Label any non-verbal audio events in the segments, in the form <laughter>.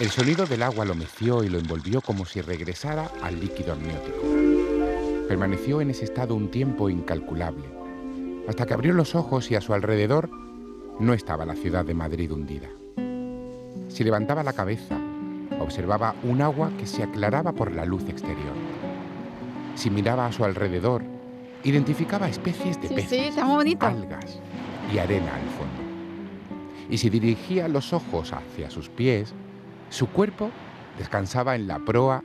El sonido del agua lo meció y lo envolvió como si regresara al líquido amniótico. Permaneció en ese estado un tiempo incalculable, hasta que abrió los ojos y a su alrededor no estaba la ciudad de Madrid hundida. Si levantaba la cabeza, observaba un agua que se aclaraba por la luz exterior. Si miraba a su alrededor, identificaba especies de peces, algas y arena al fondo. Y si dirigía los ojos hacia sus pies, su cuerpo descansaba en la proa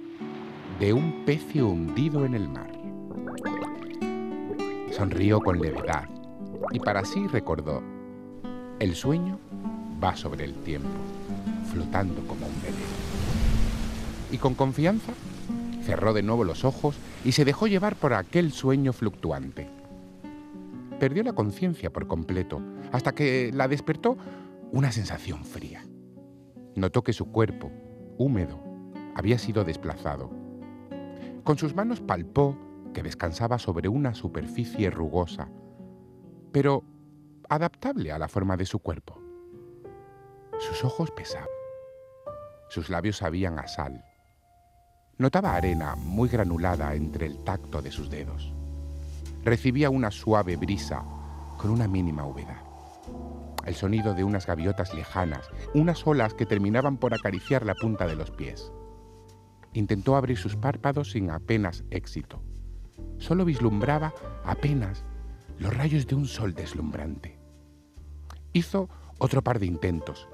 de un pecio hundido en el mar. Sonrió con levedad y para sí recordó, el sueño va sobre el tiempo, flotando como un velero. Y con confianza cerró de nuevo los ojos y se dejó llevar por aquel sueño fluctuante. Perdió la conciencia por completo, hasta que la despertó una sensación fría. Notó que su cuerpo, húmedo, había sido desplazado. Con sus manos palpó que descansaba sobre una superficie rugosa, pero adaptable a la forma de su cuerpo. Sus ojos pesaban. Sus labios sabían a sal. Notaba arena muy granulada entre el tacto de sus dedos. Recibía una suave brisa con una mínima humedad. El sonido de unas gaviotas lejanas, unas olas que terminaban por acariciar la punta de los pies. Intentó abrir sus párpados sin apenas éxito. Solo vislumbraba apenas los rayos de un sol deslumbrante. Hizo otro par de intentos,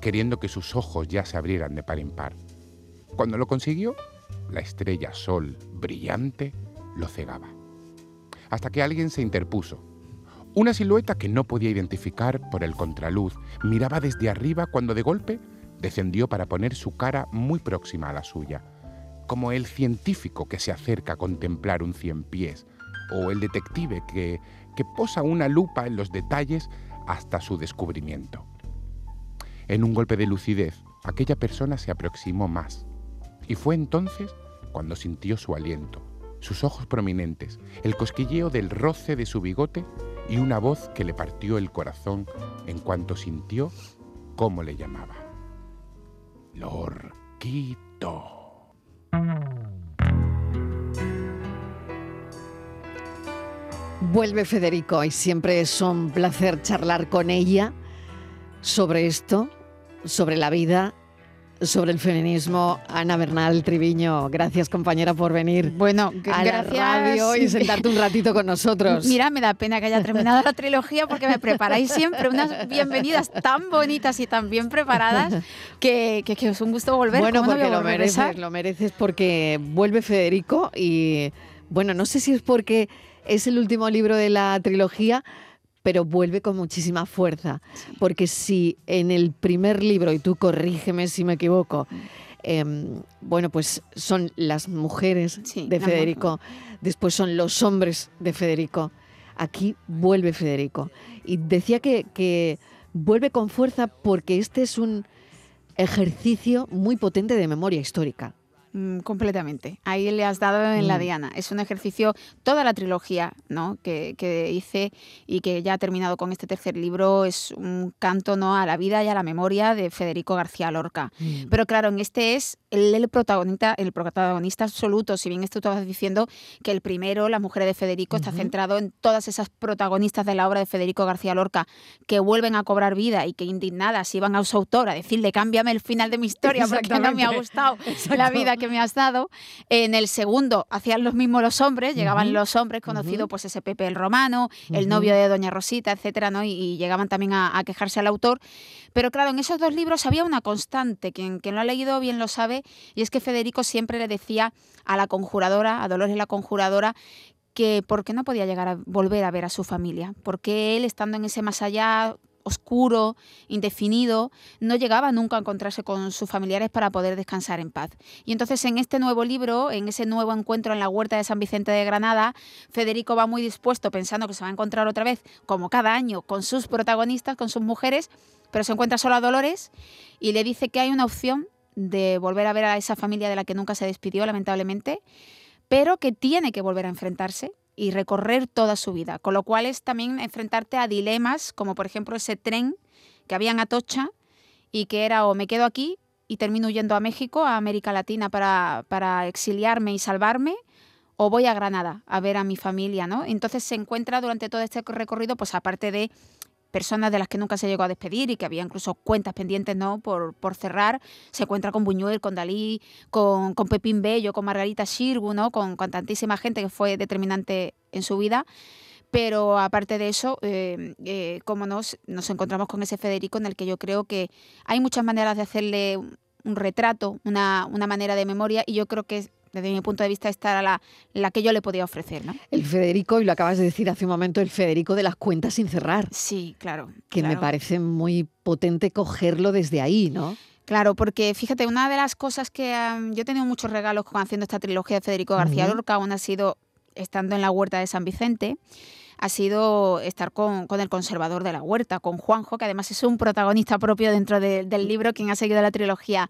queriendo que sus ojos ya se abrieran de par en par. Cuando lo consiguió, la estrella sol brillante lo cegaba. Hasta que alguien se interpuso. Una silueta que no podía identificar por el contraluz miraba desde arriba cuando de golpe descendió para poner su cara muy próxima a la suya, como el científico que se acerca a contemplar un cien pies, o el detective que, que posa una lupa en los detalles hasta su descubrimiento. En un golpe de lucidez, aquella persona se aproximó más, y fue entonces cuando sintió su aliento, sus ojos prominentes, el cosquilleo del roce de su bigote y una voz que le partió el corazón en cuanto sintió cómo le llamaba. Lorquito. Vuelve Federico y siempre es un placer charlar con ella sobre esto, sobre la vida sobre el feminismo. Ana Bernal Triviño, gracias compañera por venir bueno, a gracias. la radio y sentarte un ratito con nosotros. Mira, me da pena que haya terminado la trilogía porque me preparáis siempre unas bienvenidas tan bonitas y tan bien preparadas que, que, es un gusto volver. Bueno, porque lo mereces, lo mereces porque vuelve Federico y bueno, no sé si es porque es el último libro de la trilogía, pero vuelve con muchísima fuerza. Porque si en el primer libro, y tú corrígeme si me equivoco, em, bueno, pues son las mujeres de Federico, después son los hombres de Federico. Aquí vuelve Federico. Y decía que, que vuelve con fuerza porque este es un ejercicio muy potente de memoria histórica. Mm, completamente. Ahí le has dado en la mm. diana. Es un ejercicio, toda la trilogía ¿no? que, hice y que ya ha terminado con este tercer libro es un canto ¿no? a la vida y a la memoria de Federico García Lorca. Mm. Pero claro, en este es el, protagonista, el protagonista absoluto, si bien esto estabas diciendo que el primero, La mujer de Federico, está centrado en todas esas protagonistas de la obra de Federico García Lorca que vuelven a cobrar vida y que indignadas iban a su autor a decirle cámbiame el final de mi historia porque no me ha gustado la vida que me has dado. En el segundo hacían los mismos los hombres, llegaban los hombres conocidos, pues ese Pepe el Romano, el novio de Doña Rosita, etcétera, ¿no? Y, llegaban también a, quejarse al autor. Pero claro, en esos dos libros había una constante, quien, quien lo ha leído bien lo sabe, y es que Federico siempre le decía a la conjuradora, a Dolores la conjuradora, que por qué no podía llegar a volver a ver a su familia, porque él estando en ese más allá oscuro, indefinido, no llegaba nunca a encontrarse con sus familiares para poder descansar en paz. Y entonces en este nuevo libro, en ese nuevo encuentro en la huerta de San Vicente de Granada, Federico va muy dispuesto pensando que se va a encontrar otra vez, como cada año, con sus protagonistas, con sus mujeres, pero se encuentra solo a Dolores y le dice que hay una opción de volver a ver a esa familia de la que nunca se despidió, lamentablemente, pero que tiene que volver a enfrentarse y recorrer toda su vida, con lo cual es también enfrentarte a dilemas como por ejemplo ese tren que había en Atocha y que era o me quedo aquí y termino yendo a México, a América Latina, para, para exiliarme y salvarme, o voy a Granada a ver a mi familia, ¿no? Entonces se encuentra durante todo este recorrido, pues aparte de personas de las que nunca se llegó a despedir y que había incluso cuentas pendientes ¿no? por, por cerrar. Se encuentra con Buñuel, con Dalí, con, con Pepín Bello, con Margarita Shirgu, ¿no? con, con tantísima gente que fue determinante en su vida. Pero aparte de eso, eh, eh, como nos, nos encontramos con ese Federico en el que yo creo que hay muchas maneras de hacerle un retrato, una, una manera de memoria, y yo creo que desde mi punto de vista, esta era la, que yo le podía ofrecer. ¿no? El Federico, y lo acabas de decir hace un momento, el Federico de las cuentas sin cerrar. Sí, claro. Que me parece muy potente cogerlo desde ahí, ¿no? Claro, porque fíjate, una de las cosas que yo he tenido muchos regalos con haciendo esta trilogía de Federico García Lorca, aún ha sido estando en la huerta de San Vicente ha sido estar con, el conservador de la huerta, con Juanjo, que además es un protagonista propio dentro del libro, quien ha seguido la trilogía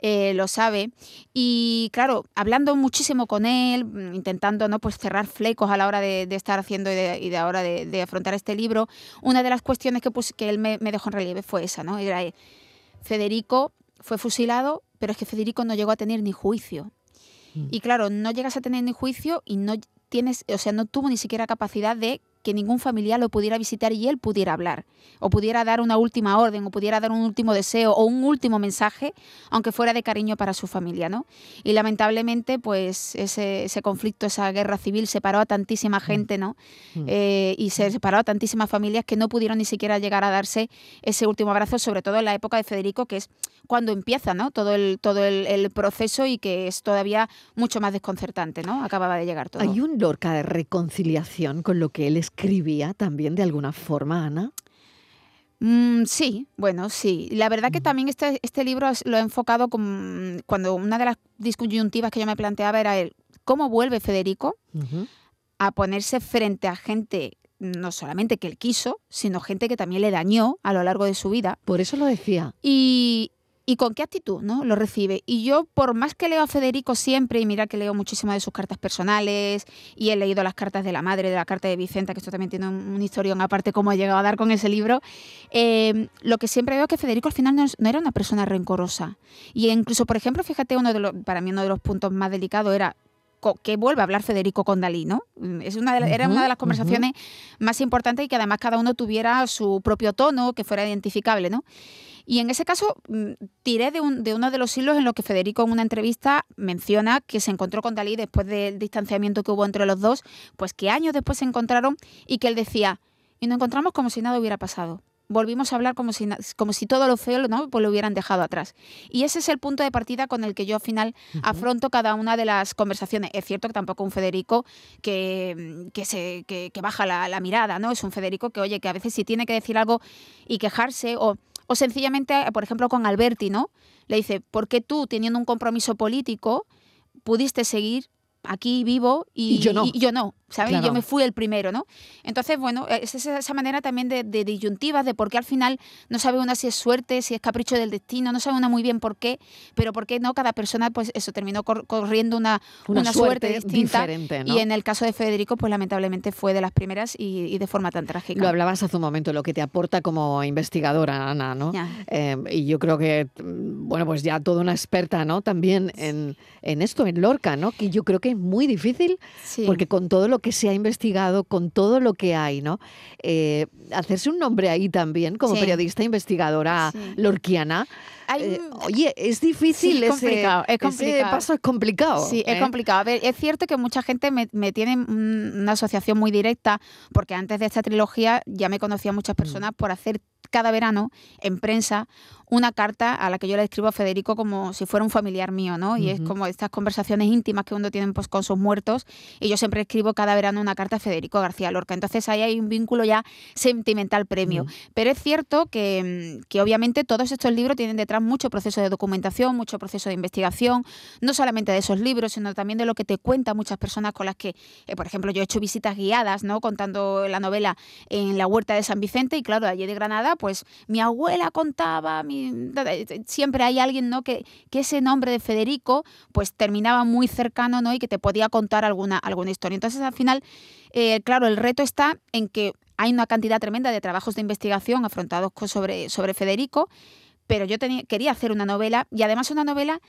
eh, lo sabe. Y claro, hablando muchísimo con él, mm, intentando ¿no? pues cerrar flecos a la hora de, estar haciendo y de, ahora de, afrontar este libro, una de las cuestiones que, que él me, dejó en relieve fue esa, ¿no? Era, eh, Federico fue fusilado, pero es que Federico no llegó a tener ni juicio. Mm. Y claro, no llegas a tener ni juicio y no tienes, o sea, no tuvo ni siquiera capacidad de que ningún familiar lo pudiera visitar y él pudiera hablar, o pudiera dar una última orden, o pudiera dar un último deseo, o un último mensaje, aunque fuera de cariño para su familia, ¿no? Y lamentablemente, pues ese, ese conflicto, esa guerra civil separó a tantísima mm. gente, ¿no? Mm. Eh, y se separó a tantísimas familias que no pudieron ni siquiera llegar a darse ese último abrazo, sobre todo en la época de Federico, que es cuando empieza, ¿no? Todo el, todo el, proceso y que es todavía mucho más desconcertante, ¿no? Acababa de llegar todo. Hay un Lorca de reconciliación con lo que él es escribía también de alguna forma, Ana? Mm, sí, bueno, sí. La verdad que también este, este libro lo he enfocado con, cuando una de las disyuntivas que yo me planteaba era el cómo vuelve Federico a ponerse frente a gente no solamente que él quiso, sino gente que también le dañó a lo largo de su vida. Por eso lo decía. Y, y con qué actitud ¿no? lo recibe. Y yo, por más que leo a Federico siempre, y mira que leo muchísimo de sus cartas personales, y he leído las cartas de la madre, de la carta de Vicenta, que esto también tiene un, historión aparte, cómo ha llegado a dar con ese libro, eh, lo que siempre veo es que Federico al final no, era una persona rencorosa. Y incluso, por ejemplo, fíjate, uno de los, para mí uno de los puntos más delicados era que vuelve a hablar Federico con Dalí, ¿no? Es una era una de las conversaciones más importantes y que además cada uno tuviera su propio tono, que fuera identificable, ¿no? Y en ese caso mm, tiré de, uno de los hilos en los que Federico en una entrevista menciona que se encontró con Dalí después del distanciamiento que hubo entre los dos, pues que años después se encontraron y que él decía, y nos encontramos como si nada hubiera pasado volvimos a hablar como si, como si todo lo feo ¿no? pues lo hubieran dejado atrás. Y ese es el punto de partida con el que yo al final afronto cada una de las conversaciones. Es cierto que tampoco un Federico que, que se, que, baja la, la, mirada, ¿no? Es un Federico que, oye, que a veces si tiene que decir algo y quejarse o, o sencillamente, por ejemplo, con Alberti, ¿no? Le dice, ¿por qué tú, teniendo un compromiso político, pudiste seguir aquí vivo y, yo no. Y yo no. ¿Sabes? Yo me fui el primero, ¿no? Entonces, bueno, es esa manera también de, disyuntivas, de por qué al final no sabe una si es suerte, si es capricho del destino, no sabe una muy bien por qué, pero por qué no cada persona, pues eso, terminó corriendo una, una, suerte, distinta. Y en el caso de Federico, pues lamentablemente fue de las primeras y, de forma tan trágica. Lo hablabas hace un momento, lo que te aporta como investigadora, Ana, ¿no? Eh, y yo creo que, mm, bueno, pues ya toda una experta, ¿no? También en, en esto, en Lorca, ¿no? Que yo creo que es muy difícil, porque con todo lo que se ha investigado, con todo lo que hay, ¿no? Eh, hacerse un nombre ahí también como periodista investigadora lorquiana. Eh, oye, es difícil, es complicado, es complicado. paso es complicado. Sí, es ¿eh? complicado. A ver, es cierto que mucha gente me, me, tiene una asociación muy directa, porque antes de esta trilogía ya me conocía muchas mm. personas por hacer cada verano en prensa una carta a la que yo le escribo a Federico como si fuera un familiar mío, ¿no? Y es como estas conversaciones íntimas que uno tiene pues, con sus muertos y yo siempre escribo cada verano una carta a Federico García Lorca. Entonces ahí hay un vínculo ya sentimental premio. Pero es cierto que, que, obviamente todos estos libros tienen detrás mucho proceso de documentación, mucho proceso de investigación, no solamente de esos libros, sino también de lo que te cuentan muchas personas con las que, eh, por ejemplo, yo he hecho visitas guiadas, ¿no? Contando la novela en la huerta de San Vicente y claro, allí de Granada, pues mi abuela contaba, mi siempre hay alguien, ¿no? Que, que ese nombre de Federico, pues terminaba muy cercano, ¿no? Y que te podía contar alguna, alguna historia. Entonces, al final, eh, claro, el reto está en que hay una cantidad tremenda de trabajos de investigación afrontados sobre, sobre Federico, pero yo quería hacer una novela y además una novela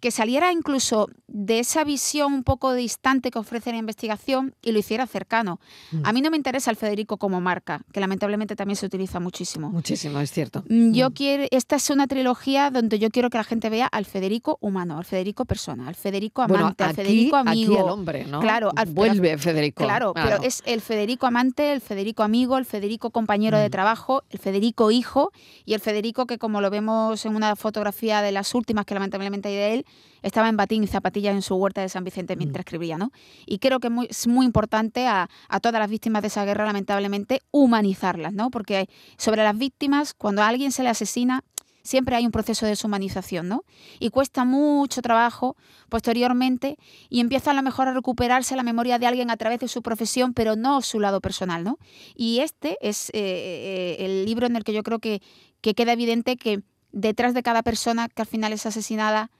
que saliera incluso de esa visión un poco distante que ofrece la investigación y lo hiciera cercano. Mm. A mí no me interesa el Federico como marca, que lamentablemente también se utiliza muchísimo. Muchísimo, es cierto. Mm, Yo Mm. quiero, esta es una trilogía donde yo quiero que la gente vea al Federico humano, al Federico persona, al Federico amante, bueno, al aquí, Federico amigo. aquí el hombre, ¿no? Claro, al- vuelve Federico. Claro, pero es el Federico amante, el Federico amigo, el Federico compañero de Mm. trabajo, el Federico hijo y el Federico que como lo vemos en una fotografía de las últimas que lamentablemente hay de él, estaba en batín y zapatillas en su huerta de San Vicente Mm. mientras escribía, ¿no? Y creo que muy- es muy importante a, a todas las víctimas de esa guerra, lamentablemente, humanizarlas, ¿no? Porque sobre las víctimas, cuando a alguien se le asesina, siempre hay un proceso de deshumanización, ¿no? Y cuesta mucho trabajo posteriormente y empieza a lo mejor a recuperarse la memoria de alguien a través de su profesión, pero no su lado personal, ¿no? Y este es eh, eh, el libro en el que yo creo que, que queda evidente que detrás de cada persona que al final es asesinada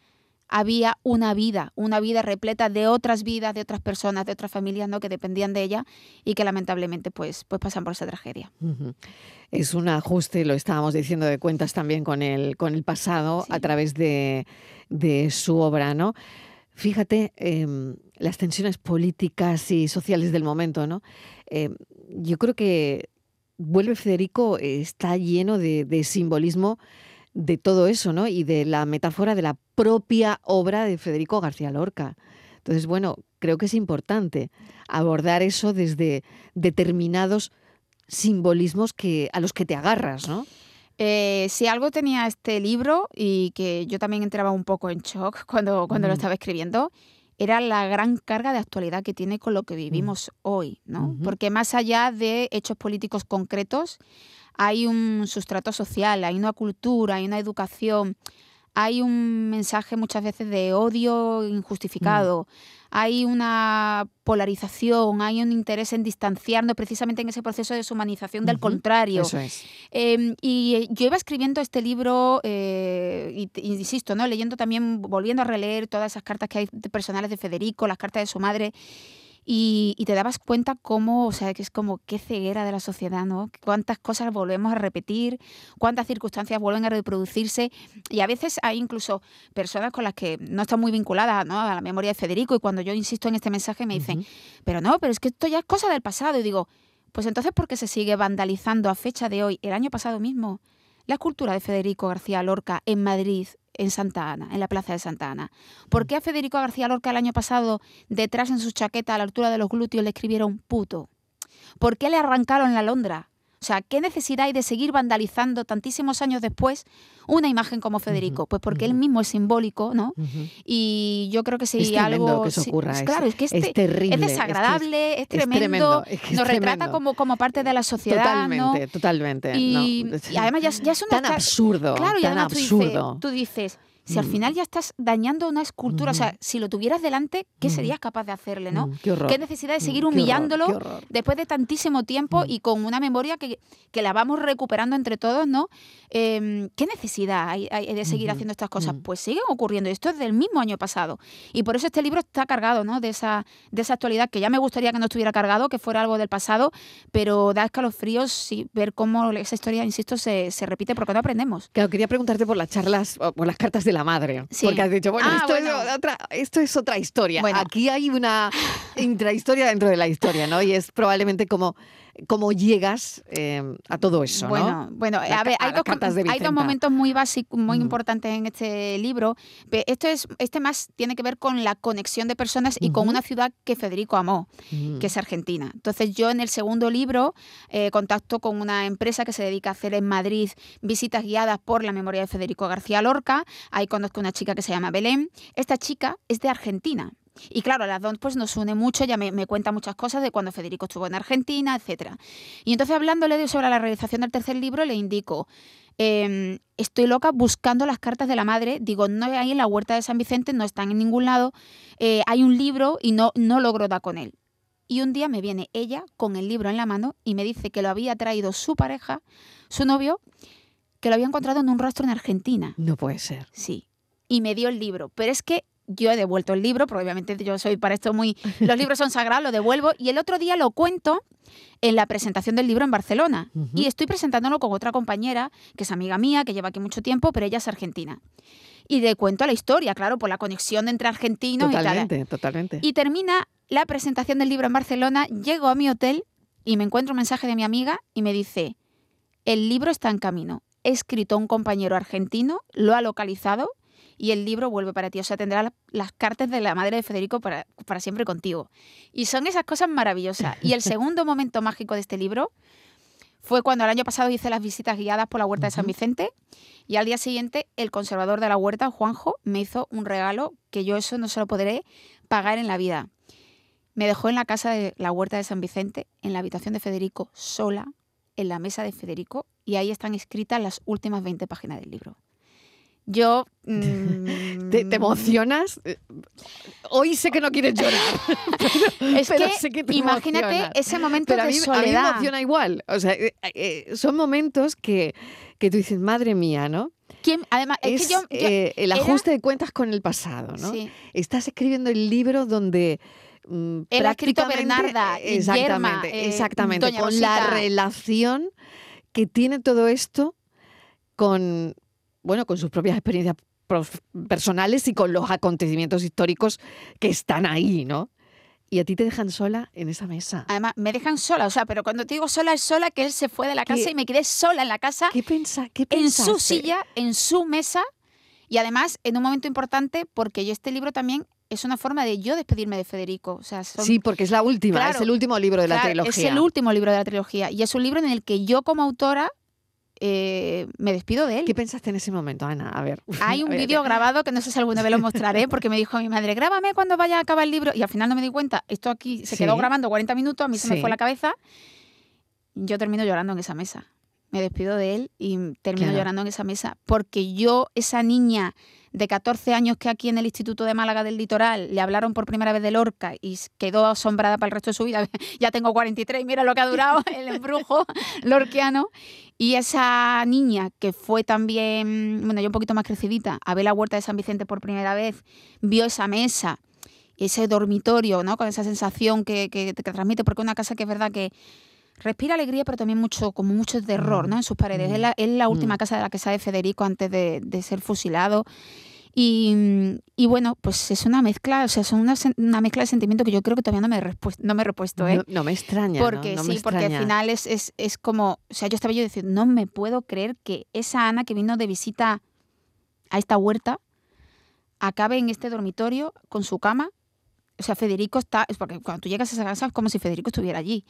había una vida, una vida repleta de otras vidas, de otras personas, de otras familias, ¿no? que dependían de ella y que lamentablemente pues, pues pasan por esa tragedia. Es un ajuste, lo estábamos diciendo, de cuentas también con el, con el pasado Sí. a través de, de su obra, ¿no? Fíjate, em, las tensiones políticas y sociales del momento, ¿no? Em, yo creo que Vuelve Federico está lleno de, de simbolismo de todo eso, ¿no? Y de la metáfora de la propia obra de Federico García Lorca. Entonces, bueno, creo que es importante abordar eso desde determinados simbolismos que, a los que te agarras, ¿no? Eh, si algo tenía este libro y que yo también entraba un poco en shock cuando, cuando lo Mm. estaba escribiendo, era la gran carga de actualidad que tiene con lo que vivimos hoy, ¿no? Porque más allá de hechos políticos concretos, hay un sustrato social, hay una cultura, hay una educación, hay un mensaje muchas veces de odio injustificado, hay una polarización, hay un interés en distanciarnos precisamente en ese proceso de deshumanización del contrario. Eso es. Eh, y yo iba escribiendo este libro, eh, y, insisto, ¿no? leyendo también, volviendo a releer todas esas cartas que hay de- personales de Federico, las cartas de su madre, y, y te dabas cuenta cómo, o sea, que es como qué ceguera de la sociedad, ¿no? Cuántas cosas volvemos a repetir, cuántas circunstancias vuelven a reproducirse, y a veces hay incluso personas con las que no están muy vinculadas ¿no? a la memoria de Federico, y cuando yo insisto en este mensaje me dicen, pero no, pero es que esto ya es cosa del pasado. Y digo, pues entonces, ¿por qué se sigue vandalizando a fecha de hoy, el año pasado mismo, la escultura de Federico García Lorca en Madrid, en Santa Ana, en la plaza de Santa Ana? ¿Por qué a Federico García Lorca el año pasado, detrás en su chaqueta, a la altura de los glúteos, le escribieron puto? ¿Por qué le arrancaron la Londra? O sea, ¿qué necesidad hay de seguir vandalizando tantísimos años después una imagen como Federico? Pues porque él mismo es simbólico, ¿no? Y yo creo que si es tremendo algo... que sí, ocurra. es- claro, es que este, es terrible. es desagradable, es, es tremendo, nos retrata como, como parte de la sociedad, Totalmente, ¿no? totalmente. Y, no. y además ya, es- ya es una tan absurdo, claro, y tan tú absurdo. dices, tú dices, si al Mm. final ya estás dañando una escultura, o sea, si lo tuvieras delante, ¿qué Ujú. serías capaz de hacerle, no? Mm, qué horror. ¿Qué necesidad de Mm, seguir qué horror, humillándolo qué horror. después de tantísimo tiempo Mm. y con una memoria que, que la vamos recuperando entre todos, ¿no? Em, ¿Qué necesidad hay, hay de seguir haciendo estas cosas? mm. Pues siguen ocurriendo. y Esto es del mismo año pasado. Y por eso este libro está cargado, ¿no? De esa, de esa actualidad que ya me gustaría que no estuviera cargado, que fuera algo del pasado, pero da escalofríos sí, ver cómo esa historia, insisto, se, se repite porque no aprendemos. Claro, quería preguntarte por las charlas, o por las cartas de la madre. Sí. Porque has dicho, bueno, Ah, esto, bueno. Es otra, esto es otra historia. Bueno. Aquí hay una intrahistoria dentro de la historia, ¿no? Y es probablemente como, como llegas eh, a todo eso, ¿no? Bueno, bueno, La a ver, hay dos, hay momentos muy básicos, muy Mm. importantes en este libro. Esto es, este más tiene que ver con la conexión de personas y con una ciudad que Federico amó, Mm. que es Argentina. Entonces yo en el segundo libro eh, contacto con una empresa que se dedica a hacer en Madrid visitas guiadas por la memoria de Federico García Lorca. Ahí conozco una chica que se llama Belén. Esta chica es de Argentina. Y claro, las dos pues nos une mucho, me, me cuenta muchas cosas de cuando Federico estuvo en Argentina, etcétera. Y entonces hablándole de, sobre la realización del tercer libro, le indico, em, estoy loca buscando las cartas de la madre, digo, no hay en la huerta de San Vicente, no están en ningún lado, eh, hay un libro y no, no logro dar con él. Y un día me viene ella con el libro en la mano y me dice que lo había traído su pareja, su novio, que lo había encontrado en un rastro en Argentina. No puede ser. Sí. Y me dio el libro. Pero es que yo he devuelto el libro, porque obviamente yo soy para esto muy... <laughs> Los libros son sagrados, lo devuelvo y el otro día lo cuento en la presentación del libro en Barcelona. Y estoy presentándolo con otra compañera, que es amiga mía, que lleva aquí mucho tiempo, pero ella es argentina. Y le cuento la historia, claro, por la conexión entre argentinos totalmente, y tal. Totalmente, Y termina la presentación del libro en Barcelona, llego a mi hotel y me encuentro un mensaje de mi amiga y me dice, el libro está en camino. He escrito a un compañero argentino, lo ha localizado y el libro vuelve para ti. O sea, tendrá las cartas de la madre de Federico para, para siempre contigo. Y son esas cosas maravillosas. Y el <laughs> segundo momento mágico de este libro fue cuando el año pasado hice las visitas guiadas por la huerta de San Vicente y al día siguiente el conservador de la huerta, Juanjo, me hizo un regalo que yo eso no se lo podré pagar en la vida. Me dejó en la casa de la huerta de San Vicente, en la habitación de Federico, sola, en la mesa de Federico, y ahí están escritas las últimas 20 páginas del libro. Yo... <laughs> Mm, ¿Te, emocionas? Hoy sé que no quieres llorar. <laughs> es que, imagínate ese momento de soledad. A mí me emociona igual. O sea, eh, eh, son momentos que, que tú dices, madre mía, ¿no? ¿Quién? Además, es, que yo, eh, el ajuste de cuentas con el pasado, ¿no? Sí. Estás escribiendo el libro donde mm, Era escrito Bernarda, exactamente, exactamente, con la relación que tiene todo esto con bueno, con sus propias experiencias personales y con los acontecimientos históricos que están ahí, ¿no? Y a ti te dejan sola en esa mesa. Además, me dejan sola, o sea, pero cuando te digo sola es sola que él se fue de la casa y me quedé sola en la casa. ¿Qué pensa? ¿Qué En su silla, en su mesa y además en un momento importante porque yo este libro también es una forma de yo despedirme de Federico. O sea, Sí, porque es la última, es el último libro de la trilogía. Es el último libro de la trilogía y es un libro en el que yo como autora eh, me despido de él. ¿Qué pensaste en ese momento, Ana? A ver. <laughs> Hay un vídeo grabado que no sé si alguna vez lo mostraré, porque me dijo mi madre, grábame cuando vaya a acabar el libro. Y al final no me di cuenta, esto aquí se quedó grabando 40 minutos, a mí se me fue la cabeza. Yo termino llorando en esa mesa. Me despido de él y termino llorando en esa mesa. Porque yo, esa niña de 14 años que aquí en el Instituto de Málaga del Litoral le hablaron por primera vez de Lorca y quedó asombrada para el resto de su vida. <laughs> ya tengo 43, mira lo que ha durado <laughs> el embrujo lorquiano. Y esa niña que fue también, bueno, yo un poquito más crecidita, a ver la huerta de San Vicente por primera vez, vio esa mesa, ese dormitorio, ¿no? Con esa sensación que, que, que transmite, porque una casa que es verdad que respira alegría, pero también mucho, como mucho terror, ¿no? En sus paredes. Es, la, es, la, última casa de la que sale Federico antes de, de ser fusilado. Y, y, bueno, pues es una mezcla, o sea, son una, una, mezcla de sentimientos que yo creo que todavía no me he, repuesto, no me he repuesto, ¿eh? No, me extraña. Porque ¿no? sí, porque al final es, es, es, como, o sea, yo estaba yo diciendo, no me puedo creer que esa Ana que vino de visita a esta huerta acabe en este dormitorio con su cama. O sea, Federico está, es porque cuando tú llegas a esa casa es como si Federico estuviera allí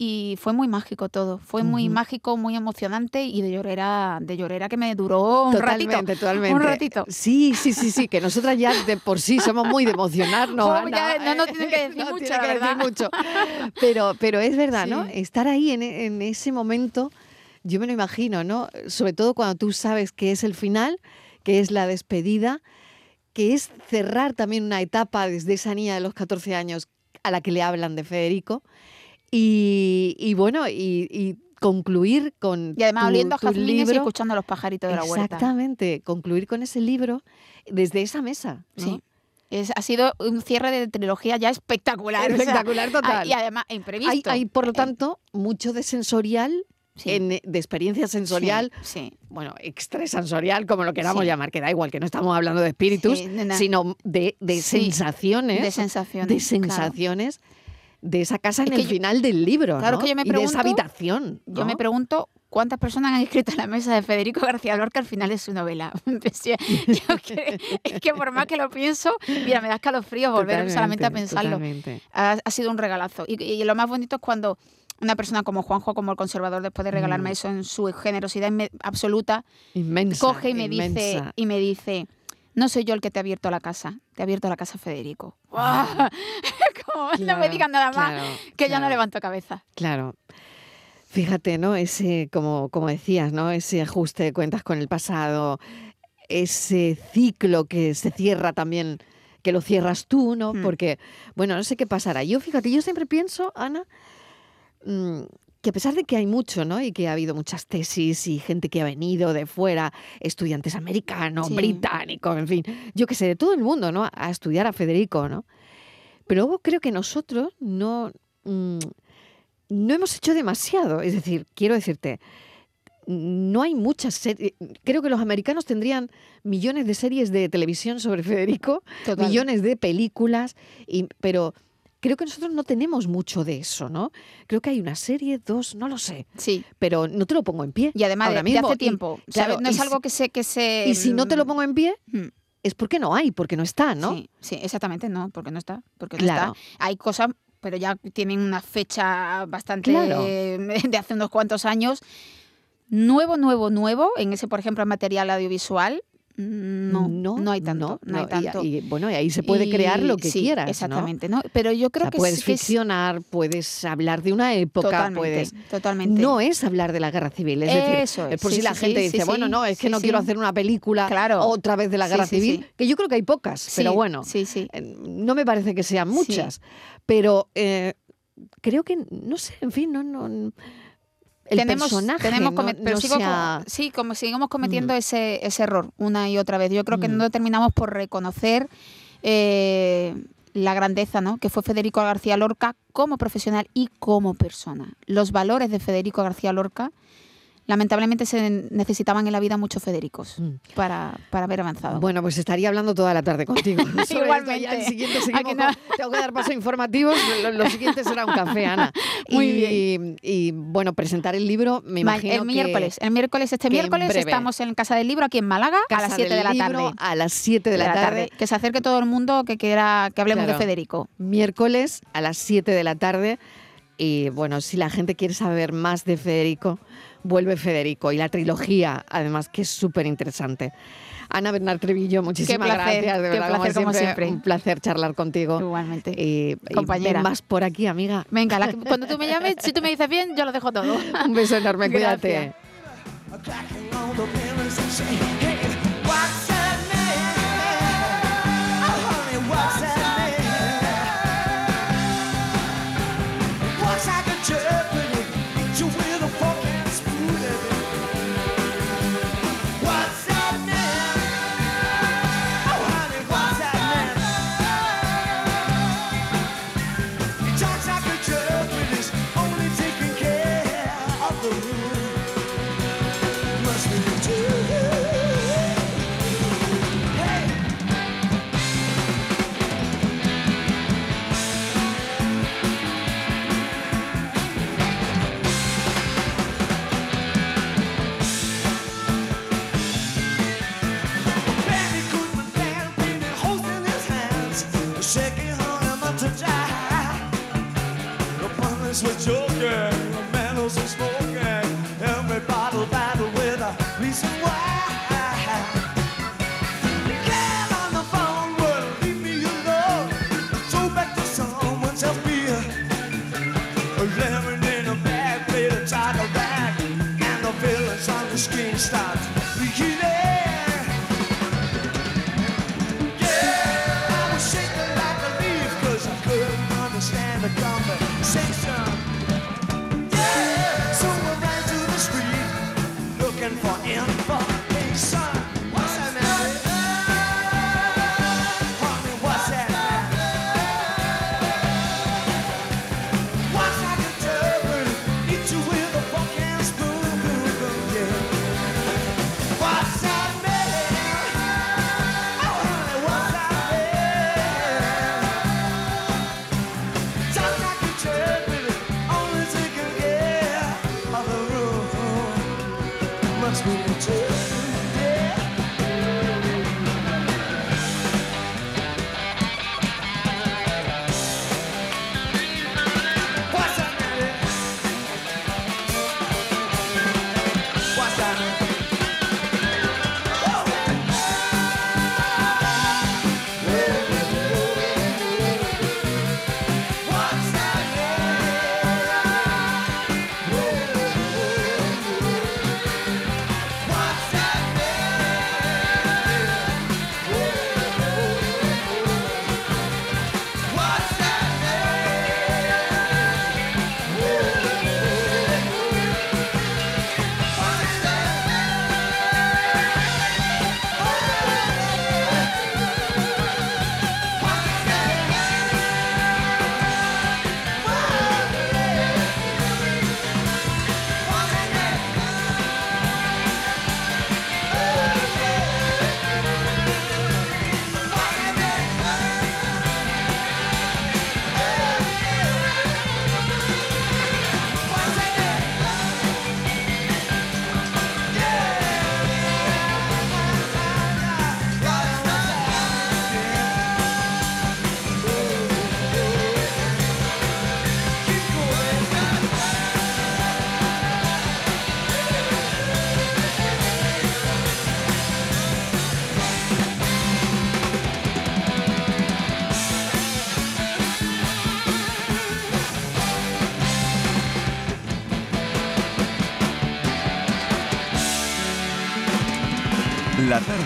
y fue muy mágico todo. Fue muy uh -huh. mágico, muy emocionante y de llorera, de llorera que me duró un totalmente, ratito. Totalmente, Un ratito. Sí, sí, sí, sí, que nosotras ya de por sí somos muy de emocionarnos. Ana. Ya, no, no tienen que decir <laughs> no mucho, tiene que verdad. decir mucho. Pero, pero es verdad, Sí. ¿no? Estar ahí en, en ese momento, yo me lo imagino, ¿no? Sobre todo cuando tú sabes que es el final, que es la despedida, que es cerrar también una etapa desde esa niña de los 14 años a la que le hablan de Federico. Y, y bueno, y, y concluir con Y además tu- oliendo a jazmines y escuchando a los pajaritos de la huerta. Exactamente, concluir con ese libro desde esa mesa. ¿no? Sí. Es, ha sido un cierre de trilogía ya espectacular. o sea, Espectacular total. Y además imprevisto. Hay, hay, por lo Eh, tanto, mucho de sensorial, sí, en- de experiencia sensorial, Sí. bueno, extrasensorial, como lo queramos Sí. llamar, que da igual, que no estamos hablando de espíritus, Sí, sino de, de Sí, sensaciones, De sensaciones. de claro. De esa casa en Es el yo- final del libro, Claro ¿no? que yo me y de esa pregunto- habitación. Yo me pregunto cuántas personas han escrito en la mesa de Federico García Lorca al final de su novela. <laughs> Que- es que por más que lo pienso, mira, me da escalofríos volver solamente a pensarlo. Ha, ha sido un regalazo. Y, y lo más bonito es cuando una persona como Juanjo, como el conservador, después de regalarme Mm. eso en su generosidad absoluta, Inmensa. coge y me dice y me dice no soy yo el que te ha abierto la casa te ha abierto la casa Federico <laughs> no me Claro, digan nada más claro, que ya no claro. levanto cabeza Claro. Fíjate, ¿no? Ese, como, como decías, ¿no? Ese ajuste de cuentas con el pasado, ese ciclo que se cierra también, que lo cierras tú, ¿no? Hmm. Porque, bueno, no sé qué pasará. Yo, fíjate, yo siempre pienso, Ana, mm, que a pesar de que hay mucho, ¿no? Y que ha habido muchas tesis y gente que ha venido de fuera, estudiantes americanos, Sí. británicos, en fin, yo que sé, de todo el mundo, ¿no? A estudiar a Federico, ¿no? Pero luego creo que nosotros no, mm, no hemos hecho demasiado. Es decir, quiero decirte, no hay muchas series. Creo que los americanos tendrían millones de series de televisión sobre Federico, Total. millones de películas, y, pero creo que nosotros no tenemos mucho de eso, ¿no? Creo que hay una serie, dos, no lo sé, Sí. pero no te lo pongo en pie. Y además de, ahora de mismo. hace Y- tiempo. claro, ¿sabes? No y es algo que se... Que se Y si no te lo pongo en pie, Mm, es porque no hay, porque no está, ¿no? Sí, sí, exactamente, no, porque no está. Porque no Claro. está. Hay cosas, pero ya tienen una fecha bastante Claro. <laughs> de hace unos cuantos años. Nuevo, nuevo, nuevo, en ese, por ejemplo, material audiovisual, mm, no, no, hay tanto. No, hay y- tanto. Y, bueno, y ahí se puede crear lo que sí, quieras, ¿no? Exactamente, ¿no? Pero yo O creo sea, que puedes sí que es- ficcionar, puedes hablar de una época, totalmente, puedes... totalmente. No es hablar de la guerra civil, es decir, Eso es es, por sí, si la sí, gente dice, bueno, no, es que no quiero hacer una película Claro. otra vez de la guerra civil, que yo creo que hay pocas, pero bueno, Sí, sí. eh, no me parece que sean muchas, pero eh, creo que, no sé, en fin, no... no el tenemos, personaje tenemos no- pero no sigo se co- ha- sí, como seguimos cometiendo Mm. ese, ese error una y otra vez. Yo creo que Mm. no terminamos por reconocer eh, la grandeza ¿no? que fue Federico García Lorca como profesional y como persona. Los valores de Federico García Lorca, lamentablemente se necesitaban en la vida muchos Federicos Mm. para, para haber avanzado. Bueno, pues estaría hablando toda la tarde contigo. <laughs> sobre esto. Igualmente. Ya el siguiente ¿A seguimos no? Tengo que dar paso a informativos. Lo, lo siguiente será un café, Ana. <laughs> Muy y, y, bueno, presentar el libro, me Ma- imagino el que miércoles, el miércoles, este en miércoles estamos en Casa del Libro aquí en Málaga a las 7 del de la Libro tarde. A las 7 de la, tarde. Que se acerque todo el mundo que quiera que hablemos Claro. de Federico. Miércoles a las 7 de la tarde. Y bueno, si la gente quiere saber más de Federico, vuelve Federico. Y la trilogía, además, que es súper interesante. Ana Bernard Trevillo, muchísimas placer, gracias. De qué verdad, placer, como siempre. Un placer charlar contigo. Igualmente. Y, Compañera. más por aquí, amiga. Venga, la que- <laughs> cuando tú me llames, si tú me dices bien, yo lo dejo todo. Un beso enorme, <laughs> cuídate. Gracias. cracking Yeah. Looking for information.